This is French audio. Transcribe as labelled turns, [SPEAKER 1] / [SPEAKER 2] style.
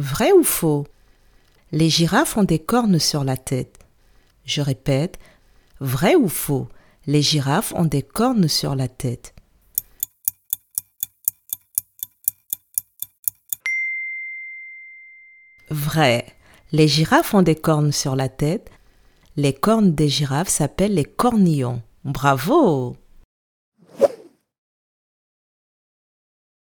[SPEAKER 1] Vrai ou faux? Les girafes ont des cornes sur la tête. Je répète, vrai ou faux Les girafes ont des cornes sur la tête. Vrai. Les girafes ont des cornes sur la tête. Les cornes des girafes s'appellent les cornillons. Bravo